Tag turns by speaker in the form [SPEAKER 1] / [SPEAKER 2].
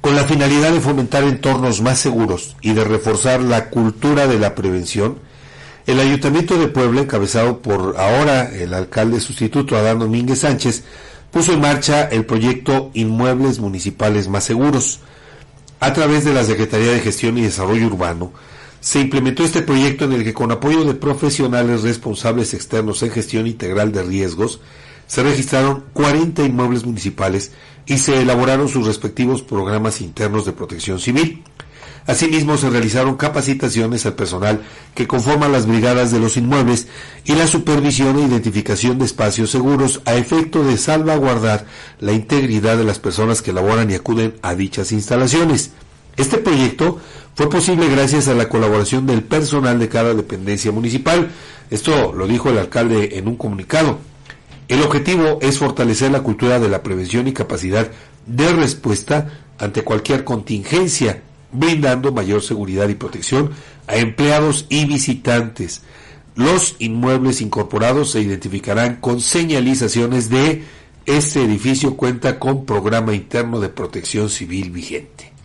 [SPEAKER 1] Con la finalidad de fomentar entornos más seguros y de reforzar la cultura de la prevención, el Ayuntamiento de Puebla, encabezado por ahora el alcalde sustituto Adán Domínguez Sánchez, puso en marcha el proyecto Inmuebles Municipales Más Seguros. A través de la Secretaría de Gestión y Desarrollo Urbano, se implementó este proyecto en el que con apoyo de profesionales responsables externos en gestión integral de riesgos, se registraron 40 inmuebles municipales y se elaboraron sus respectivos programas internos de protección civil. Asimismo, se realizaron capacitaciones al personal que conforman las brigadas de los inmuebles y la supervisión e identificación de espacios seguros a efecto de salvaguardar la integridad de las personas que laboran y acuden a dichas instalaciones. Este proyecto fue posible gracias a la colaboración del personal de cada dependencia municipal. Esto lo dijo el alcalde en un comunicado. El objetivo es fortalecer la cultura de la prevención y capacidad de respuesta ante cualquier contingencia brindando mayor seguridad y protección a empleados y visitantes. Los inmuebles incorporados se identificarán con señalizaciones de este edificio cuenta con programa interno de protección civil vigente.